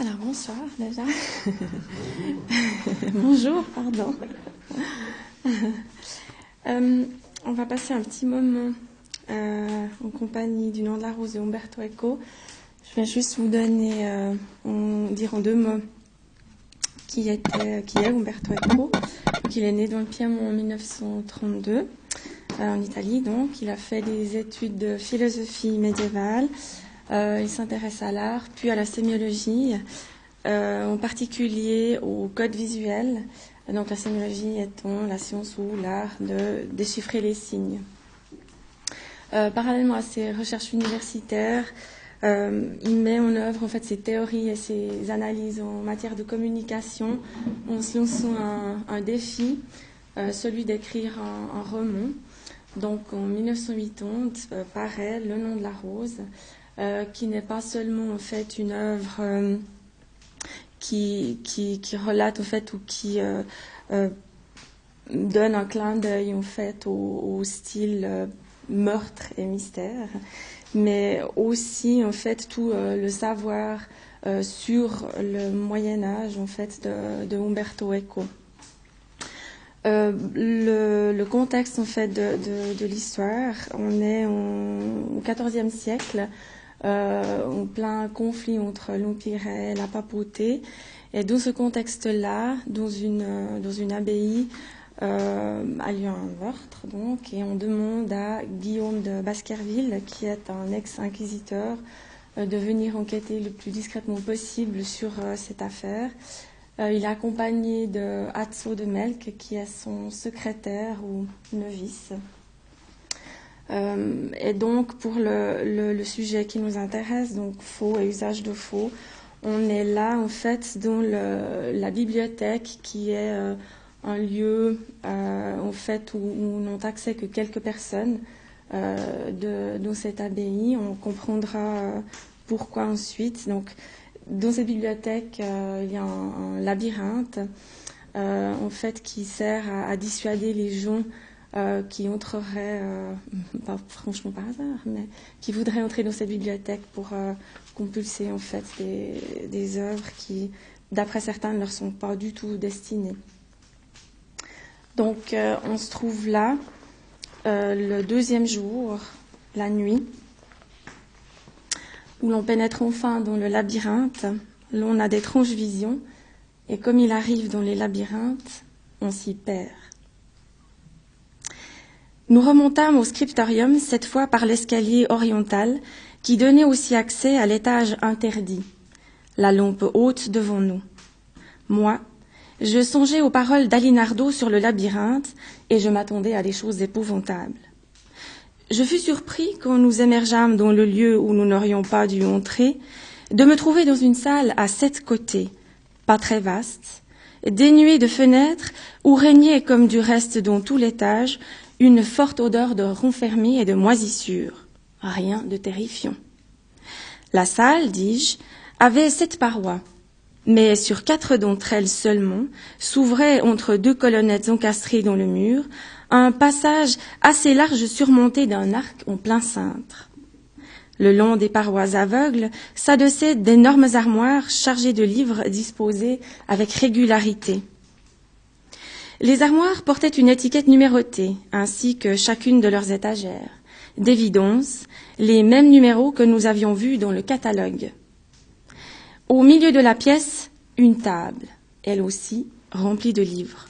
Alors bonsoir déjà. Bonjour, pardon. Euh, on va passer un petit moment euh, en compagnie du nom de la rose de Umberto Eco. Je vais juste vous donner, euh, en, dire en deux mots qui est Umberto Eco. il est né dans le Piémont en 1932, en Italie donc. Il a fait des études de philosophie médiévale. Il s'intéresse à l'art, puis à la sémiologie, en particulier au code visuel donc la sémiologie étant la science ou l'art de déchiffrer les signes. Euh, parallèlement à ses recherches universitaires, euh, il met en œuvre en fait ses théories et ses analyses en matière de communication en se lançant un, défi, euh, celui d'écrire un, roman. Donc en 1980 paraît Le nom de la rose, qui n'est pas seulement en fait une œuvre qui, qui, relate au fait ou qui euh, euh, donne un clin d'œil en fait au, style euh, meurtre et mystère, mais aussi en fait tout le savoir sur le Moyen Âge en fait de Umberto Eco. Le, le, contexte en fait de, l'histoire, on est au XIVe siècle, euh, en plein conflit entre l'Empire et la papauté. Et dans ce contexte-là, dans une, euh, dans une abbaye, euh, a lieu un meurtre, donc, et on demande à Guillaume de Baskerville, qui est un ex-inquisiteur, euh, de venir enquêter le plus discrètement possible sur cette affaire. Il est accompagné de Hatzo de Melk, qui est son secrétaire ou novice. Euh, et donc, pour le, sujet qui nous intéresse, donc faux et usage de faux, on est là, en fait, dans la bibliothèque qui est euh, un lieu, euh, en fait, où, n'ont accès que quelques personnes de, dans cette abbaye. On comprendra pourquoi ensuite. Dans cette bibliothèque, il y a un, labyrinthe, fait, qui sert à, dissuader les gens euh, qui entreraient, euh, pas franchement par hasard, mais qui voudraient entrer dans cette bibliothèque pour euh, compulser en fait des, des œuvres qui, d'après certains, ne leur sont pas du tout destinées. Donc, on se trouve là, le deuxième jour, la nuit, où l'on pénètre enfin dans le labyrinthe, l'on a d'étranges visions, et comme il arrive dans les labyrinthes, on s'y perd. Nous remontâmes au scriptorium, cette fois par l'escalier oriental, qui donnait aussi accès à l'étage interdit, la lampe haute devant nous. Moi, je songeais aux paroles d'Alinardo sur le labyrinthe, et je m'attendais à des choses épouvantables. Je fus surpris quand nous émergeâmes dans le lieu où nous n'aurions pas dû entrer, de me trouver dans une salle à sept côtés, pas très vaste, dénuée de fenêtres, où régnait, comme du reste dans tout l'étage, une forte odeur de ronfermie et de moisissure. Rien de terrifiant. La salle, dis-je, avait sept parois, mais sur quatre d'entre elles seulement s'ouvrait entre deux colonnettes encastrées dans le mur un passage assez large surmonté d'un arc en plein cintre. Le long des parois aveugles s'adossaient d'énormes armoires chargées de livres disposés avec régularité. Les armoires portaient une étiquette numérotée, ainsi que chacune de leurs étagères. D'évidence, les mêmes numéros que nous avions vus dans le catalogue. Au milieu de la pièce, une table, elle aussi remplie de livres.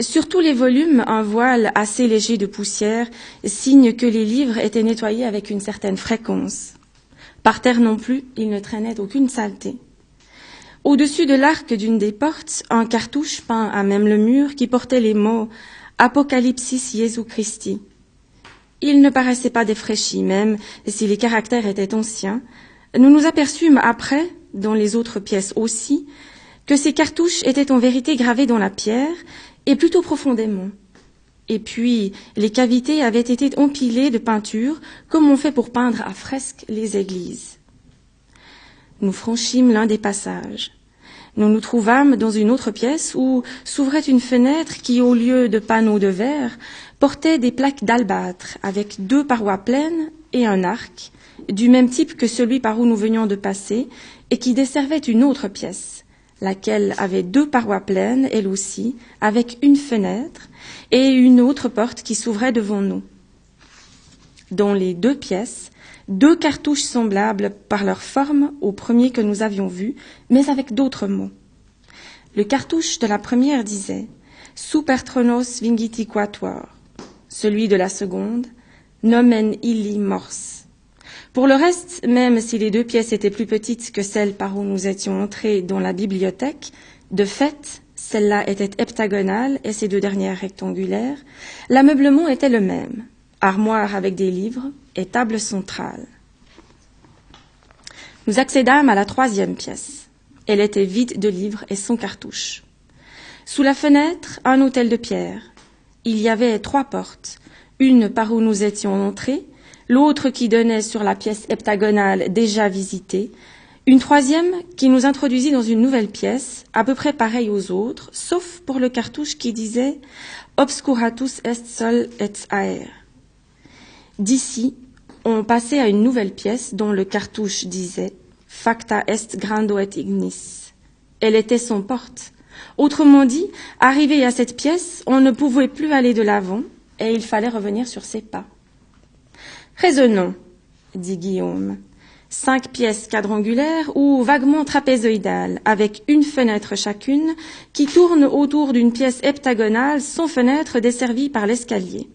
Sur tous les volumes, un voile assez léger de poussière, signe que les livres étaient nettoyés avec une certaine fréquence. Par terre non plus, il ne traînait aucune saleté. Au-dessus de l'arc d'une des portes, un cartouche peint à même le mur qui portait les mots Apocalypsis Jésus Christi. Il ne paraissait pas défraîchi, même si les caractères étaient anciens. Nous nous aperçûmes après, dans les autres pièces aussi, que ces cartouches étaient en vérité gravées dans la pierre, et plutôt profondément. Et puis, les cavités avaient été empilées de peinture, comme on fait pour peindre à fresque les églises. Nous franchîmes l'un des passages. Nous nous trouvâmes dans une autre pièce où s'ouvrait une fenêtre qui, au lieu de panneaux de verre, portait des plaques d'albâtre avec deux parois pleines et un arc, du même type que celui par où nous venions de passer, et qui desservait une autre pièce, laquelle avait deux parois pleines, elle aussi, avec une fenêtre, et une autre porte qui s'ouvrait devant nous. Dans les deux pièces, deux cartouches semblables par leur forme au premier que nous avions vu, mais avec d'autres mots. Le cartouche de la première disait Super tronos vingiti quatuor. Celui de la seconde Nomen illi mors. Pour le reste, même si les deux pièces étaient plus petites que celles par où nous étions entrés dans la bibliothèque, de fait, celle-là était heptagonale et ces deux dernières rectangulaires, l'ameublement était le même armoire avec des livres et table centrale. Nous accédâmes à la troisième pièce. Elle était vide de livres et sans cartouche. Sous la fenêtre, un hôtel de pierre. Il y avait trois portes, une par où nous étions entrés, l'autre qui donnait sur la pièce heptagonale déjà visitée, une troisième qui nous introduisit dans une nouvelle pièce, à peu près pareille aux autres, sauf pour le cartouche qui disait Obscuratus est sol et aer. D'ici, on passait à une nouvelle pièce dont le cartouche disait Facta est grando et ignis. Elle était son porte. Autrement dit, arrivé à cette pièce, on ne pouvait plus aller de l'avant et il fallait revenir sur ses pas. Raisonnons, dit Guillaume. Cinq pièces quadrangulaires ou vaguement trapézoïdales, avec une fenêtre chacune, qui tournent autour d'une pièce heptagonale sans fenêtre desservie par l'escalier.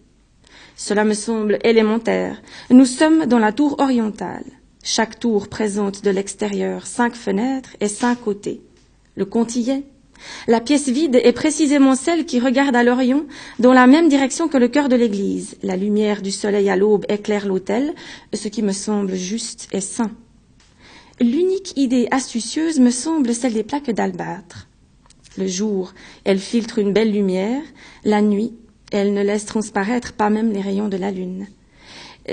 Cela me semble élémentaire. Nous sommes dans la tour orientale. Chaque tour présente de l'extérieur cinq fenêtres et cinq côtés. Le est. La pièce vide est précisément celle qui regarde à l'Orient, dans la même direction que le cœur de l'église. La lumière du soleil à l'aube éclaire l'autel, ce qui me semble juste et sain. L'unique idée astucieuse me semble celle des plaques d'albâtre. Le jour, elle filtre une belle lumière, la nuit, elle ne laisse transparaître pas même les rayons de la lune.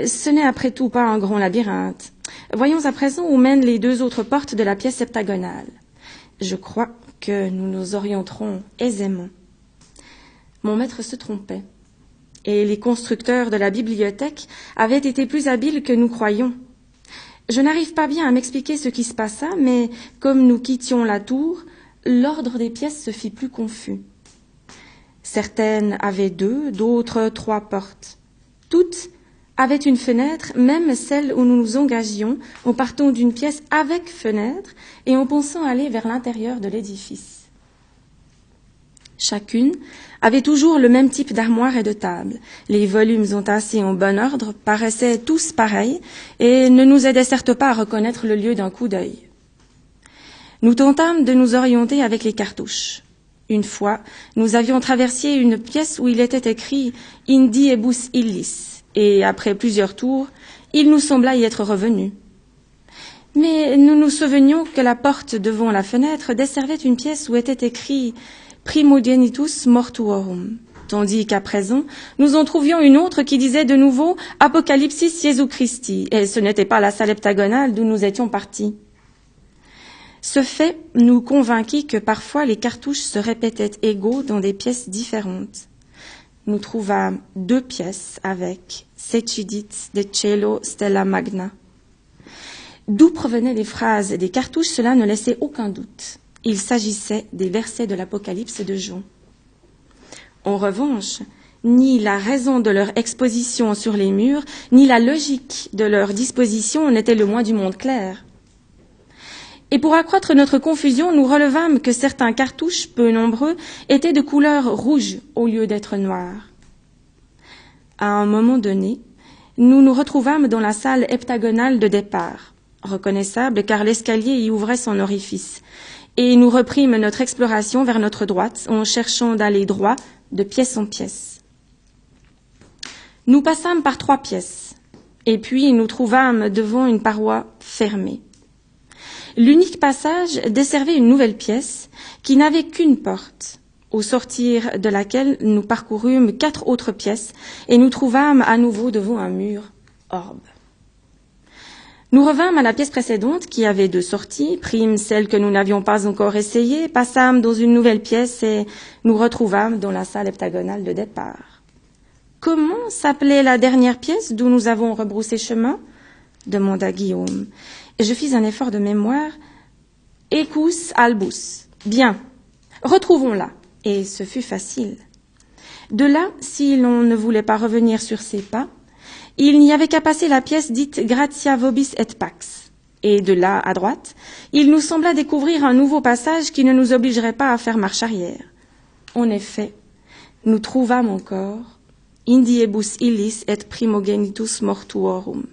Ce n'est après tout pas un grand labyrinthe. Voyons à présent où mènent les deux autres portes de la pièce septagonale. Je crois que nous nous orienterons aisément. Mon maître se trompait, et les constructeurs de la bibliothèque avaient été plus habiles que nous croyions. Je n'arrive pas bien à m'expliquer ce qui se passa, mais comme nous quittions la tour, l'ordre des pièces se fit plus confus. Certaines avaient deux, d'autres trois portes. Toutes avaient une fenêtre, même celle où nous nous engagions en partant d'une pièce avec fenêtre et en pensant aller vers l'intérieur de l'édifice. Chacune avait toujours le même type d'armoire et de table. Les volumes entassés en bon ordre paraissaient tous pareils et ne nous aidaient certes pas à reconnaître le lieu d'un coup d'œil. Nous tentâmes de nous orienter avec les cartouches. Une fois, nous avions traversé une pièce où il était écrit Indiebus illis, et après plusieurs tours, il nous sembla y être revenu. Mais nous nous souvenions que la porte devant la fenêtre desservait une pièce où était écrit Primogenitus mortuorum, tandis qu'à présent, nous en trouvions une autre qui disait de nouveau Apocalypsis Jesu Christi, et ce n'était pas la salle heptagonale d'où nous étions partis. Ce fait nous convainquit que parfois les cartouches se répétaient égaux dans des pièces différentes. Nous trouvâmes deux pièces avec Secidit de Cielo Stella Magna. D'où provenaient les phrases des cartouches, cela ne laissait aucun doute. Il s'agissait des versets de l'Apocalypse de Jean. En revanche, ni la raison de leur exposition sur les murs, ni la logique de leur disposition n'étaient le moins du monde clair. Et pour accroître notre confusion, nous relevâmes que certains cartouches, peu nombreux, étaient de couleur rouge au lieu d'être noirs. À un moment donné, nous nous retrouvâmes dans la salle heptagonale de départ, reconnaissable car l'escalier y ouvrait son orifice, et nous reprîmes notre exploration vers notre droite en cherchant d'aller droit de pièce en pièce. Nous passâmes par trois pièces, et puis nous trouvâmes devant une paroi fermée. L'unique passage desservait une nouvelle pièce qui n'avait qu'une porte, au sortir de laquelle nous parcourûmes quatre autres pièces et nous trouvâmes à nouveau devant un mur orbe. Nous revînmes à la pièce précédente qui avait deux sorties, prîmes celle que nous n'avions pas encore essayée, passâmes dans une nouvelle pièce et nous retrouvâmes dans la salle heptagonale de départ. Comment s'appelait la dernière pièce d'où nous avons rebroussé chemin? demanda Guillaume. Je fis un effort de mémoire. Ecus albus. Bien. Retrouvons-la. Et ce fut facile. De là, si l'on ne voulait pas revenir sur ses pas, il n'y avait qu'à passer la pièce dite Gratia vobis et pax. Et de là, à droite, il nous sembla découvrir un nouveau passage qui ne nous obligerait pas à faire marche arrière. En effet, nous trouvâmes encore Indiebus illis et primogenitus mortuorum.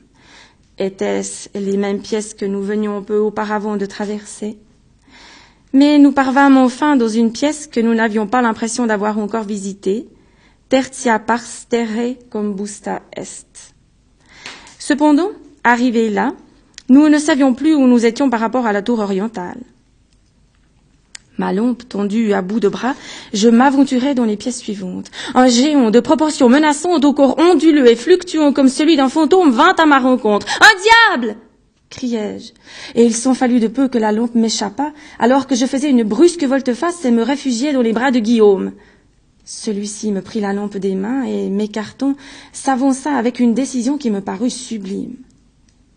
Étaient-ce les mêmes pièces que nous venions peu auparavant de traverser? Mais nous parvâmes enfin dans une pièce que nous n'avions pas l'impression d'avoir encore visitée, tertia pars terre combusta est. Cependant, arrivés là, nous ne savions plus où nous étions par rapport à la tour orientale. Ma lampe tendue à bout de bras, je m'aventurai dans les pièces suivantes. Un géant de proportions menaçantes au corps onduleux et fluctuant comme celui d'un fantôme vint à ma rencontre. Un diable! criai-je. Et il s'en fallut de peu que la lampe m'échappât, alors que je faisais une brusque volte-face et me réfugiai dans les bras de Guillaume. Celui-ci me prit la lampe des mains et, m'écartant, s'avança avec une décision qui me parut sublime.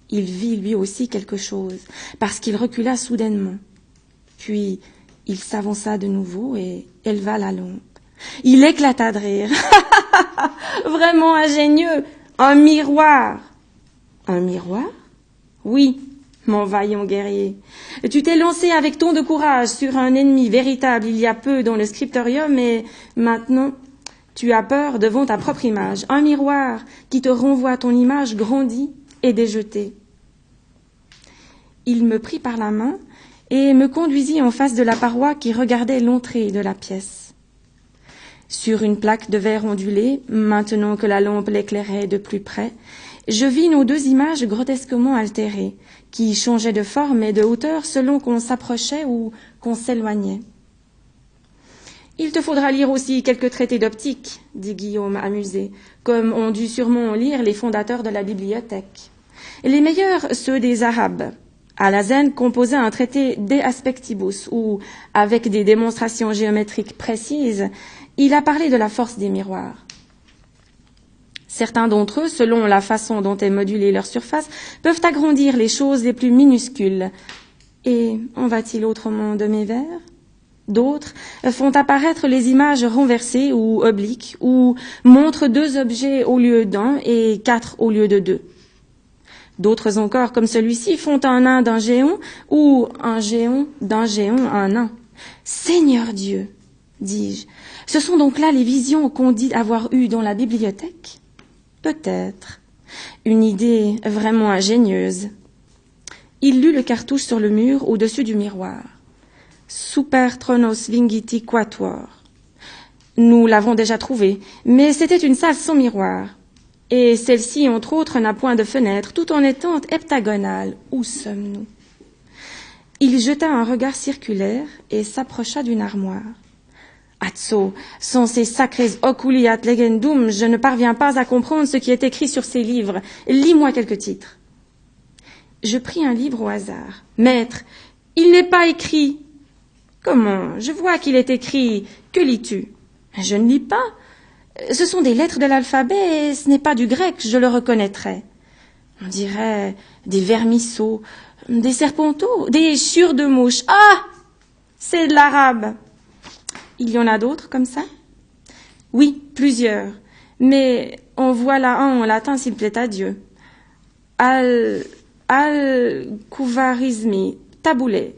Il vit lui aussi quelque chose, parce qu'il recula soudainement. Puis il s'avança de nouveau et éleva la lampe. Il éclata de rire. Vraiment ingénieux. Un miroir. Un miroir? Oui, mon vaillant guerrier. Tu t'es lancé avec tant de courage sur un ennemi véritable il y a peu dans le scriptorium et maintenant tu as peur devant ta propre image. Un miroir qui te renvoie ton image grandie et déjetée. Il me prit par la main et me conduisit en face de la paroi qui regardait l'entrée de la pièce. Sur une plaque de verre ondulé, maintenant que la lampe l'éclairait de plus près, je vis nos deux images grotesquement altérées, qui changeaient de forme et de hauteur selon qu'on s'approchait ou qu'on s'éloignait. Il te faudra lire aussi quelques traités d'optique, dit Guillaume amusé, comme ont dû sûrement lire les fondateurs de la bibliothèque. Les meilleurs, ceux des Arabes, Alazen composait un traité De Aspectibus où, avec des démonstrations géométriques précises, il a parlé de la force des miroirs. Certains d'entre eux, selon la façon dont est modulée leur surface, peuvent agrandir les choses les plus minuscules. Et en va-t-il autrement de mes vers? D'autres font apparaître les images renversées ou obliques, ou montrent deux objets au lieu d'un et quatre au lieu de deux. D'autres encore, comme celui-ci, font un nain d'un géant ou un géant d'un géant un nain. Seigneur Dieu, dis-je, ce sont donc là les visions qu'on dit avoir eues dans la bibliothèque? Peut-être. Une idée vraiment ingénieuse. Il lut le cartouche sur le mur au-dessus du miroir. Super Tronos Vingiti Quatuor. Nous l'avons déjà trouvé, mais c'était une salle sans miroir et celle-ci, entre autres, n'a point de fenêtre, tout en étant heptagonale. Où sommes-nous? Il jeta un regard circulaire et s'approcha d'une armoire. Atso, sans ces sacrés oculiat legendum, je ne parviens pas à comprendre ce qui est écrit sur ces livres. Lis-moi quelques titres. Je pris un livre au hasard. Maître, il n'est pas écrit. Comment? Je vois qu'il est écrit. Que lis-tu? Je ne lis pas. Ce sont des lettres de l'alphabet et ce n'est pas du grec, je le reconnaîtrais. On dirait des vermisseaux, des serpenteaux, des chures de mouches. Ah C'est de l'arabe. Il y en a d'autres comme ça? Oui, plusieurs. Mais on voit là un en latin s'il plaît à Dieu. Al. Al. Kouvarizmi. Taboulet.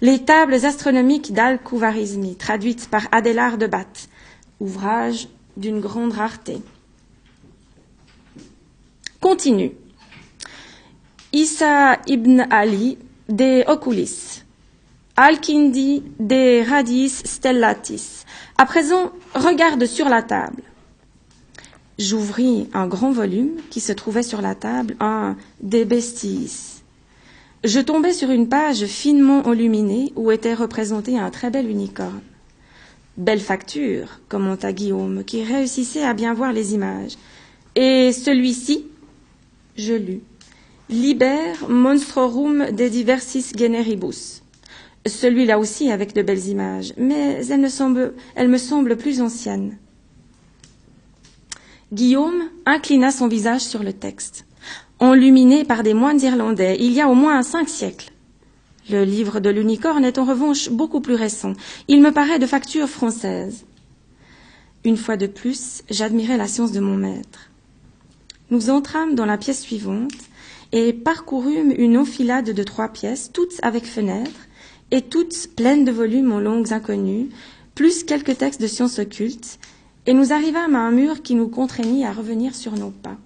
Les tables astronomiques d'Al Kouvarizmi, traduites par Adélard de Bath. Ouvrage d'une grande rareté. Continue. Issa ibn Ali de Oculis. Al-Kindi de Radis Stellatis. À présent, regarde sur la table. J'ouvris un grand volume qui se trouvait sur la table, un De Bestis. Je tombais sur une page finement illuminée où était représenté un très bel unicorne. Belle facture, commenta Guillaume, qui réussissait à bien voir les images. Et celui-ci? Je lus. Liber monstrorum de diversis generibus. Celui-là aussi avec de belles images, mais elle, me semble plus ancienne. Guillaume inclina son visage sur le texte. enluminé par des moines irlandais il y a au moins cinq siècles. Le livre de l'unicorne est en revanche beaucoup plus récent. Il me paraît de facture française. Une fois de plus, j'admirais la science de mon maître. Nous entrâmes dans la pièce suivante et parcourûmes une enfilade de trois pièces, toutes avec fenêtres, et toutes pleines de volumes en langues inconnues, plus quelques textes de sciences occultes, et nous arrivâmes à un mur qui nous contraignit à revenir sur nos pas,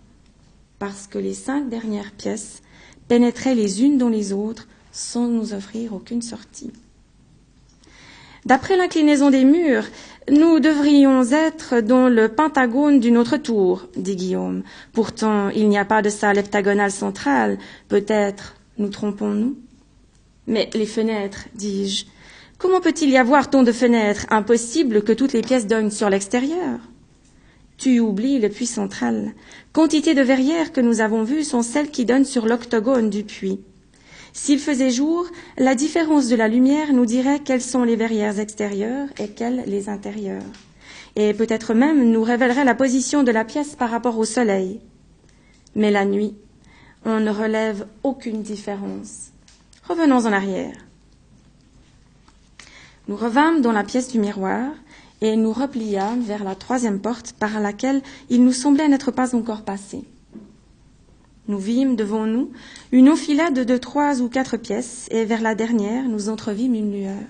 parce que les cinq dernières pièces pénétraient les unes dans les autres sans nous offrir aucune sortie. D'après l'inclinaison des murs, nous devrions être dans le pentagone d'une autre tour, dit Guillaume. Pourtant, il n'y a pas de salle heptagonale centrale. Peut-être nous trompons-nous? Mais les fenêtres, dis-je. Comment peut-il y avoir tant de fenêtres? Impossible que toutes les pièces donnent sur l'extérieur. Tu oublies le puits central. Quantité de verrières que nous avons vues sont celles qui donnent sur l'octogone du puits. S'il faisait jour, la différence de la lumière nous dirait quelles sont les verrières extérieures et quelles les intérieures. Et peut-être même nous révélerait la position de la pièce par rapport au soleil. Mais la nuit, on ne relève aucune différence. Revenons en arrière. Nous revînmes dans la pièce du miroir et nous repliâmes vers la troisième porte par laquelle il nous semblait n'être pas encore passé. Nous vîmes devant nous une enfilade de trois ou quatre pièces, et vers la dernière nous entrevîmes une lueur.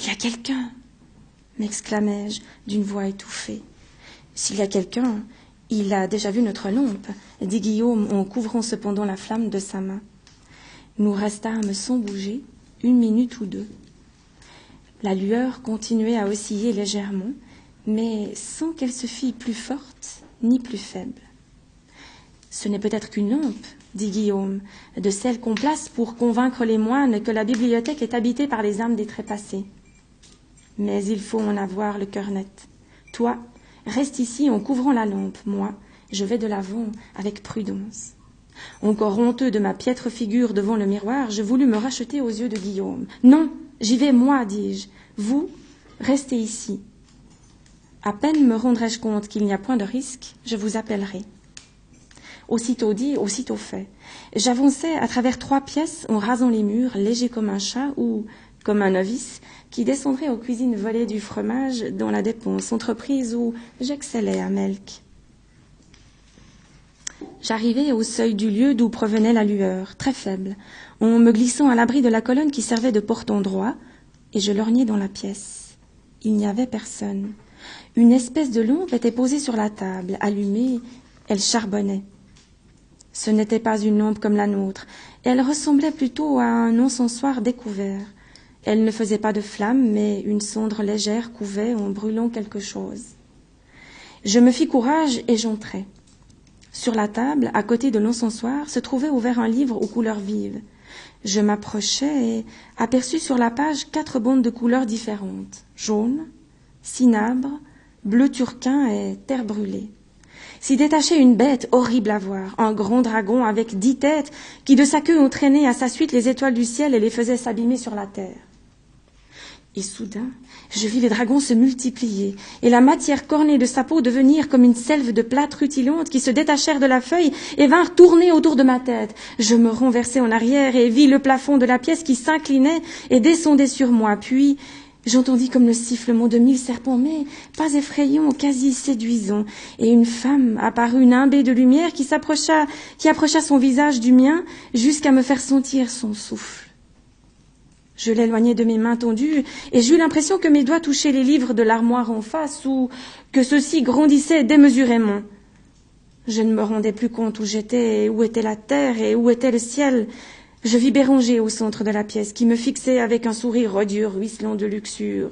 Il y a quelqu'un m'exclamai-je d'une voix étouffée. S'il y a quelqu'un, il a déjà vu notre lampe, dit Guillaume en couvrant cependant la flamme de sa main. Nous restâmes sans bouger une minute ou deux. La lueur continuait à osciller légèrement, mais sans qu'elle se fît plus forte ni plus faible. Ce n'est peut-être qu'une lampe, dit Guillaume, de celle qu'on place pour convaincre les moines que la bibliothèque est habitée par les âmes des trépassés. Mais il faut en avoir le cœur net. Toi, reste ici en couvrant la lampe. Moi, je vais de l'avant avec prudence. Encore honteux de ma piètre figure devant le miroir, je voulus me racheter aux yeux de Guillaume. Non, j'y vais moi, dis-je. Vous, restez ici. À peine me rendrai-je compte qu'il n'y a point de risque, je vous appellerai. Aussitôt dit, aussitôt fait. J'avançais à travers trois pièces en rasant les murs, léger comme un chat ou comme un novice qui descendrait aux cuisines volées du fromage dans la dépense, entreprise où j'excellais à Melk. J'arrivai au seuil du lieu d'où provenait la lueur, très faible, en me glissant à l'abri de la colonne qui servait de porte-endroit, et je lorgnai dans la pièce. Il n'y avait personne. Une espèce de lampe était posée sur la table, allumée, elle charbonnait. Ce n'était pas une lampe comme la nôtre, elle ressemblait plutôt à un encensoir découvert. Elle ne faisait pas de flamme, mais une cendre légère couvait en brûlant quelque chose. Je me fis courage et j'entrai. Sur la table, à côté de l'encensoir, se trouvait ouvert un livre aux couleurs vives. Je m'approchai et aperçus sur la page quatre bandes de couleurs différentes jaune, cinabre, bleu turquin et terre brûlée s'y détachait une bête horrible à voir, un grand dragon avec dix têtes qui de sa queue entraînait à sa suite les étoiles du ciel et les faisait s'abîmer sur la terre. Et soudain, je vis les dragons se multiplier, et la matière cornée de sa peau devenir comme une selve de plâtre rutilante qui se détachèrent de la feuille et vinrent tourner autour de ma tête. Je me renversai en arrière et vis le plafond de la pièce qui s'inclinait et descendait sur moi. Puis J'entendis comme le sifflement de mille serpents, mais pas effrayant, quasi séduisant, et une femme apparut nimbée de lumière qui s'approcha, qui approcha son visage du mien jusqu'à me faire sentir son souffle. Je l'éloignai de mes mains tendues, et j'eus l'impression que mes doigts touchaient les livres de l'armoire en face, ou que ceux-ci grandissaient démesurément. Je ne me rendais plus compte où j'étais, où était la terre et où était le ciel. Je vis Béranger au centre de la pièce, qui me fixait avec un sourire radieux, ruisselant de luxure.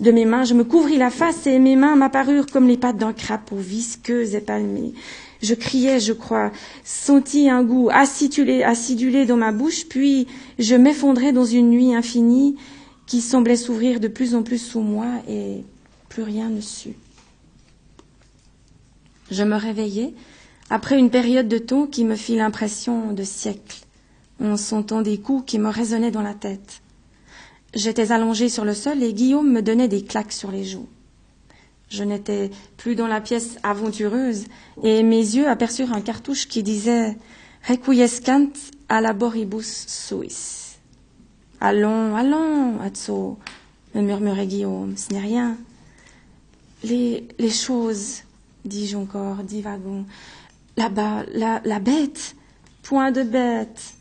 De mes mains, je me couvris la face et mes mains m'apparurent comme les pattes d'un crapaud, visqueuses et palmées. Je criais, je crois, sentis un goût acidulé, acidulé dans ma bouche, puis je m'effondrais dans une nuit infinie qui semblait s'ouvrir de plus en plus sous moi et plus rien ne sut. Je me réveillai après une période de temps qui me fit l'impression de siècles en sentant des coups qui me résonnaient dans la tête. J'étais allongée sur le sol et Guillaume me donnait des claques sur les joues. Je n'étais plus dans la pièce aventureuse et mes yeux aperçurent un cartouche qui disait Requiescant à laboribus suis. Allons, allons, Atso, me murmurait Guillaume, ce n'est rien. Les, les choses, dis-je encore, divagons. Là-bas, la, la bête, point de bête.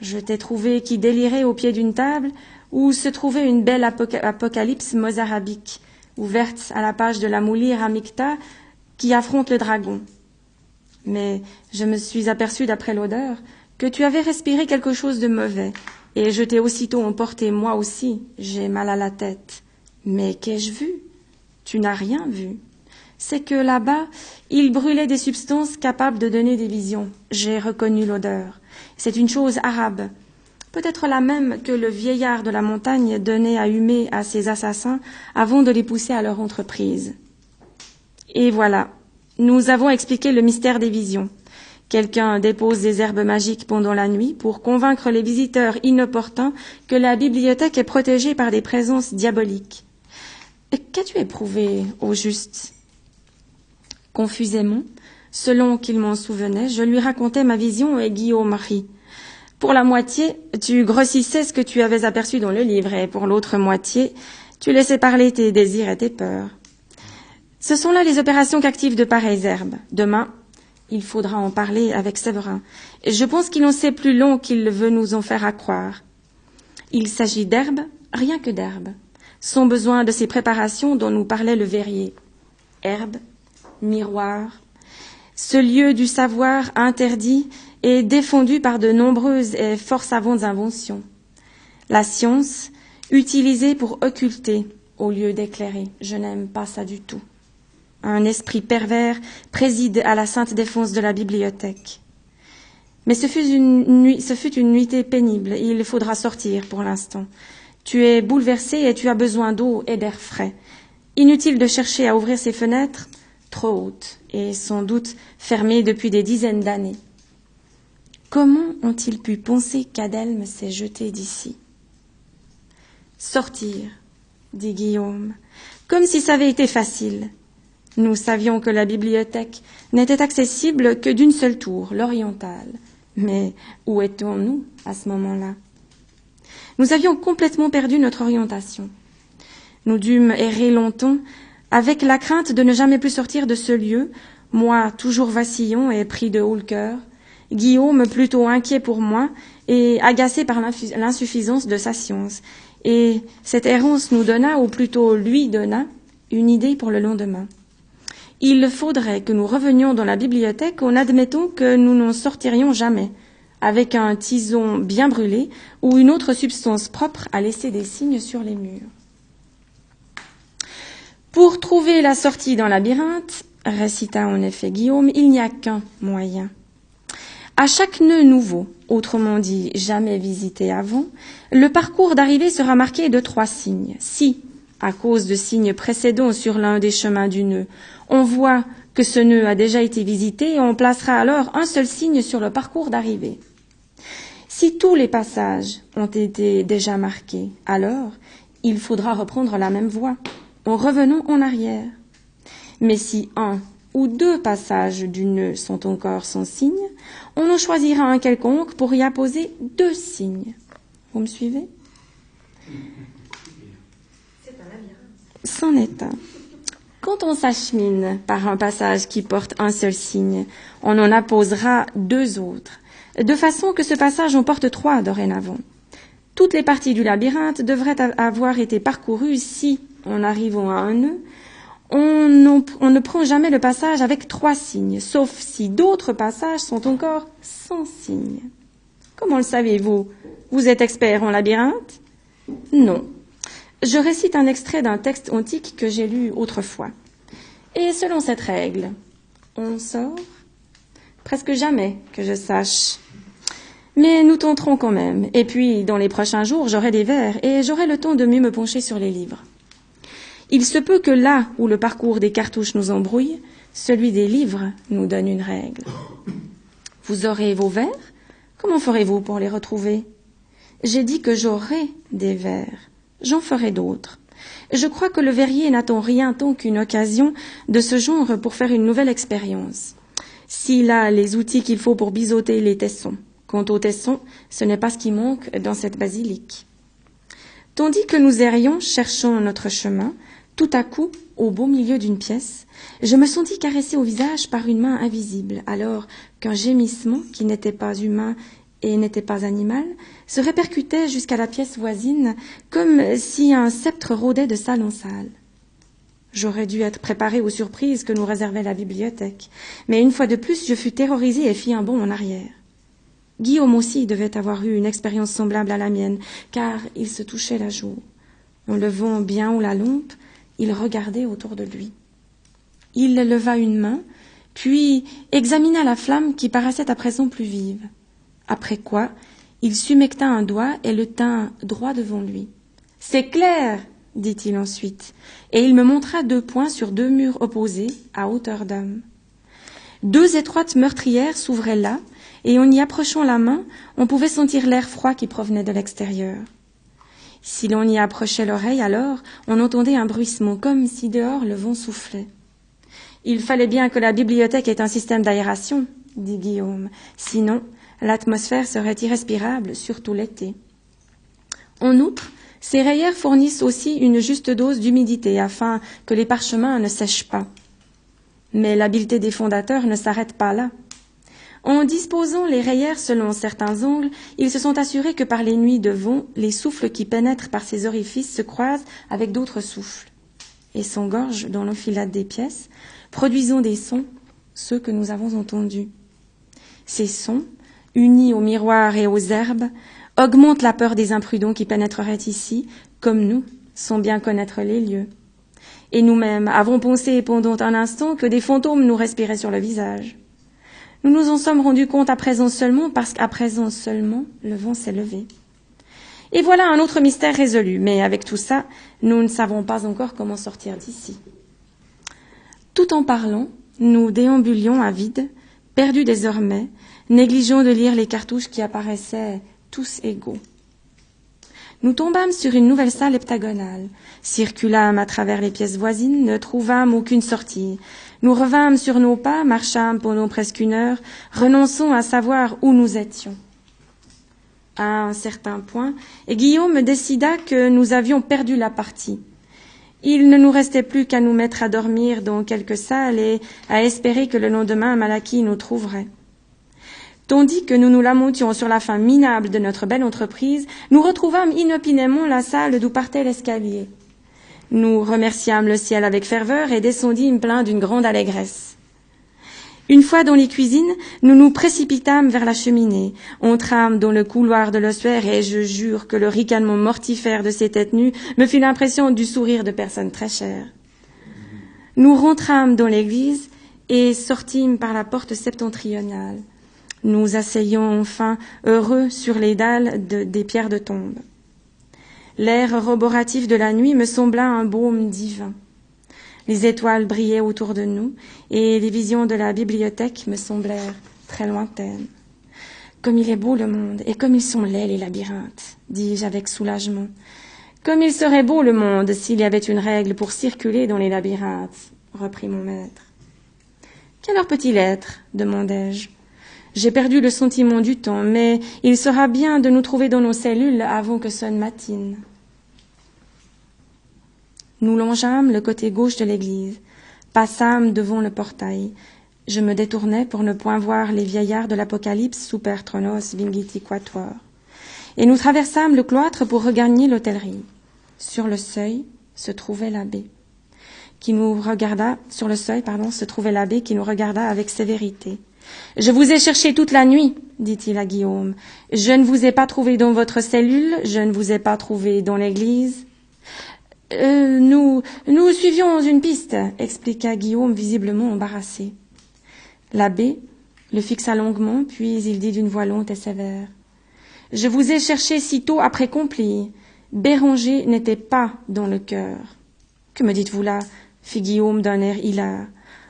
Je t'ai trouvé qui délirait au pied d'une table où se trouvait une belle apocalypse mozarabique, ouverte à la page de la Moulir Amicta qui affronte le dragon. Mais je me suis aperçu d'après l'odeur que tu avais respiré quelque chose de mauvais, et je t'ai aussitôt emporté moi aussi, j'ai mal à la tête. Mais qu'ai-je vu? Tu n'as rien vu. C'est que là-bas, il brûlait des substances capables de donner des visions. J'ai reconnu l'odeur. C'est une chose arabe, peut-être la même que le vieillard de la montagne donnait à humer à ses assassins avant de les pousser à leur entreprise. Et voilà, nous avons expliqué le mystère des visions. Quelqu'un dépose des herbes magiques pendant la nuit pour convaincre les visiteurs inopportuns que la bibliothèque est protégée par des présences diaboliques. Qu'as-tu éprouvé, au juste? Confusément, selon qu'il m'en souvenait, je lui racontais ma vision et Guillaume rit. Pour la moitié, tu grossissais ce que tu avais aperçu dans le livre, et pour l'autre moitié, tu laissais parler tes désirs et tes peurs. Ce sont là les opérations qu'activent de pareilles herbes. Demain, il faudra en parler avec Séverin. Je pense qu'il en sait plus long qu'il veut nous en faire accroire. Il s'agit d'herbes, rien que d'herbes, sans besoin de ces préparations dont nous parlait le verrier. Herbes, miroir, ce lieu du savoir interdit et défendu par de nombreuses et fort savantes inventions. La science, utilisée pour occulter au lieu d'éclairer. Je n'aime pas ça du tout. Un esprit pervers préside à la sainte défense de la bibliothèque. Mais ce fut une, nuit, ce fut une nuitée pénible il faudra sortir pour l'instant. Tu es bouleversé et tu as besoin d'eau et d'air frais. Inutile de chercher à ouvrir ses fenêtres, trop hautes et sans doute fermées depuis des dizaines d'années. Comment ont-ils pu penser qu'Adelme s'est jeté d'ici? Sortir, dit Guillaume, comme si ça avait été facile. Nous savions que la bibliothèque n'était accessible que d'une seule tour, l'orientale. Mais où étions-nous à ce moment-là? Nous avions complètement perdu notre orientation. Nous dûmes errer longtemps avec la crainte de ne jamais plus sortir de ce lieu, moi toujours vacillant et pris de haut le cœur, Guillaume plutôt inquiet pour moi et agacé par l'insuffisance de sa science. Et cette errance nous donna, ou plutôt lui donna, une idée pour le lendemain. Il faudrait que nous revenions dans la bibliothèque en admettant que nous n'en sortirions jamais, avec un tison bien brûlé ou une autre substance propre à laisser des signes sur les murs. Pour trouver la sortie dans labyrinthe, récita en effet Guillaume, il n'y a qu'un moyen. À chaque nœud nouveau, autrement dit jamais visité avant, le parcours d'arrivée sera marqué de trois signes. Si, à cause de signes précédents sur l'un des chemins du nœud, on voit que ce nœud a déjà été visité, on placera alors un seul signe sur le parcours d'arrivée. Si tous les passages ont été déjà marqués, alors il faudra reprendre la même voie en revenant en arrière. Mais si un ou deux passages du nœud sont encore sans signe, on en choisira un quelconque pour y apposer deux signes. Vous me suivez? C'en est un. Quand on s'achemine par un passage qui porte un seul signe, on en apposera deux autres, de façon que ce passage en porte trois dorénavant. Toutes les parties du labyrinthe devraient avoir été parcourues si en arrivant à un nœud, on, ne prend jamais le passage avec trois signes, sauf si d'autres passages sont encore sans signe. Comment le savez-vous? Vous êtes expert en labyrinthe? Non. Je récite un extrait d'un texte antique que j'ai lu autrefois. Et selon cette règle, on sort Presque jamais que je sache. Mais nous tenterons quand même. Et puis, dans les prochains jours, j'aurai des vers et j'aurai le temps de mieux me pencher sur les livres. Il se peut que là où le parcours des cartouches nous embrouille, celui des livres nous donne une règle. Vous aurez vos vers Comment ferez-vous pour les retrouver? J'ai dit que j'aurai des vers. J'en ferai d'autres. Je crois que le verrier n'attend rien tant qu'une occasion de ce genre pour faire une nouvelle expérience. S'il a les outils qu'il faut pour biseauter les tessons. Quant aux tessons, ce n'est pas ce qui manque dans cette basilique. Tandis que nous errions, cherchant notre chemin, tout à coup, au beau milieu d'une pièce, je me sentis caressé au visage par une main invisible, alors qu'un gémissement, qui n'était pas humain et n'était pas animal, se répercutait jusqu'à la pièce voisine, comme si un sceptre rôdait de salle en salle. J'aurais dû être préparé aux surprises que nous réservait la bibliothèque, mais une fois de plus je fus terrorisé et fis un bond en arrière. Guillaume aussi devait avoir eu une expérience semblable à la mienne, car il se touchait la joue. En levant bien haut la lampe, il regardait autour de lui. Il leva une main, puis examina la flamme qui paraissait à présent plus vive. Après quoi, il sumecta un doigt et le tint droit devant lui. C'est clair, dit-il ensuite, et il me montra deux points sur deux murs opposés, à hauteur d'homme. Deux étroites meurtrières s'ouvraient là, et en y approchant la main, on pouvait sentir l'air froid qui provenait de l'extérieur. Si l'on y approchait l'oreille, alors on entendait un bruissement, comme si dehors le vent soufflait. Il fallait bien que la bibliothèque ait un système d'aération, dit Guillaume, sinon l'atmosphère serait irrespirable, surtout l'été. En outre, ces rayères fournissent aussi une juste dose d'humidité afin que les parchemins ne sèchent pas. Mais l'habileté des fondateurs ne s'arrête pas là. En disposant les rayères selon certains angles, ils se sont assurés que par les nuits de vent, les souffles qui pénètrent par ces orifices se croisent avec d'autres souffles et s'engorgent dans l'enfilade des pièces, produisant des sons, ceux que nous avons entendus. Ces sons, unis aux miroirs et aux herbes, augmentent la peur des imprudents qui pénétreraient ici, comme nous, sans bien connaître les lieux. Et nous-mêmes avons pensé pendant un instant que des fantômes nous respiraient sur le visage. Nous nous en sommes rendus compte à présent seulement parce qu'à présent seulement le vent s'est levé. Et voilà un autre mystère résolu, mais avec tout ça, nous ne savons pas encore comment sortir d'ici. Tout en parlant, nous déambulions à vide, perdus désormais, négligeant de lire les cartouches qui apparaissaient tous égaux. Nous tombâmes sur une nouvelle salle heptagonale, circulâmes à travers les pièces voisines, ne trouvâmes aucune sortie, nous revînmes sur nos pas, marchâmes pendant presque une heure, renonçant à savoir où nous étions. À un certain point, Guillaume décida que nous avions perdu la partie. Il ne nous restait plus qu'à nous mettre à dormir dans quelque salle et à espérer que le lendemain Malaki nous trouverait. Tandis que nous nous lamentions sur la fin minable de notre belle entreprise, nous retrouvâmes inopinément la salle d'où partait l'escalier. Nous remerciâmes le ciel avec ferveur et descendîmes pleins d'une grande allégresse. Une fois dans les cuisines, nous nous précipitâmes vers la cheminée, entrâmes dans le couloir de l'ossuaire et je jure que le ricanement mortifère de ces têtes nues me fit l'impression du sourire de personnes très chères. Nous rentrâmes dans l'église et sortîmes par la porte septentrionale. Nous asseyons enfin heureux sur les dalles des pierres de tombe. L'air roboratif de la nuit me sembla un baume divin. Les étoiles brillaient autour de nous et les visions de la bibliothèque me semblèrent très lointaines. Comme il est beau le monde et comme ils sont laids les labyrinthes, dis-je avec soulagement. Comme il serait beau le monde s'il y avait une règle pour circuler dans les labyrinthes, reprit mon maître. Quelle heure peut-il être? demandai-je. J'ai perdu le sentiment du temps, mais il sera bien de nous trouver dans nos cellules avant que sonne matine. Nous longeâmes le côté gauche de l'église, passâmes devant le portail. Je me détournai pour ne point voir les vieillards de l'Apocalypse super tronos vingiti quatuor. Et nous traversâmes le cloître pour regagner l'hôtellerie. Sur le seuil se trouvait l'abbé, qui nous regarda, sur le seuil, pardon, se trouvait l'abbé qui nous regarda avec sévérité. Je vous ai cherché toute la nuit, dit-il à Guillaume. Je ne vous ai pas trouvé dans votre cellule, je ne vous ai pas trouvé dans l'église. Euh, nous, nous suivions une piste, expliqua Guillaume visiblement embarrassé. L'abbé le fixa longuement, puis il dit d'une voix lente et sévère. Je vous ai cherché sitôt après compli. Béranger n'était pas dans le cœur. Que me dites-vous là? fit Guillaume d'un air hilar.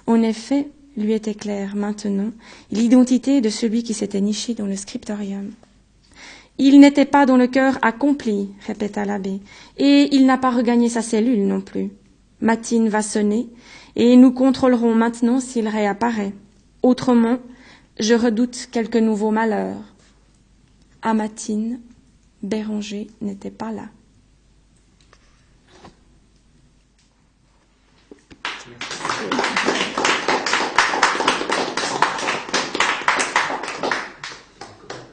En effet, lui était claire maintenant l'identité de celui qui s'était niché dans le scriptorium. Il n'était pas dans le cœur accompli, répéta l'abbé, et il n'a pas regagné sa cellule non plus. Matine va sonner, et nous contrôlerons maintenant s'il réapparaît. Autrement, je redoute quelque nouveau malheur. À Matine, Béranger n'était pas là.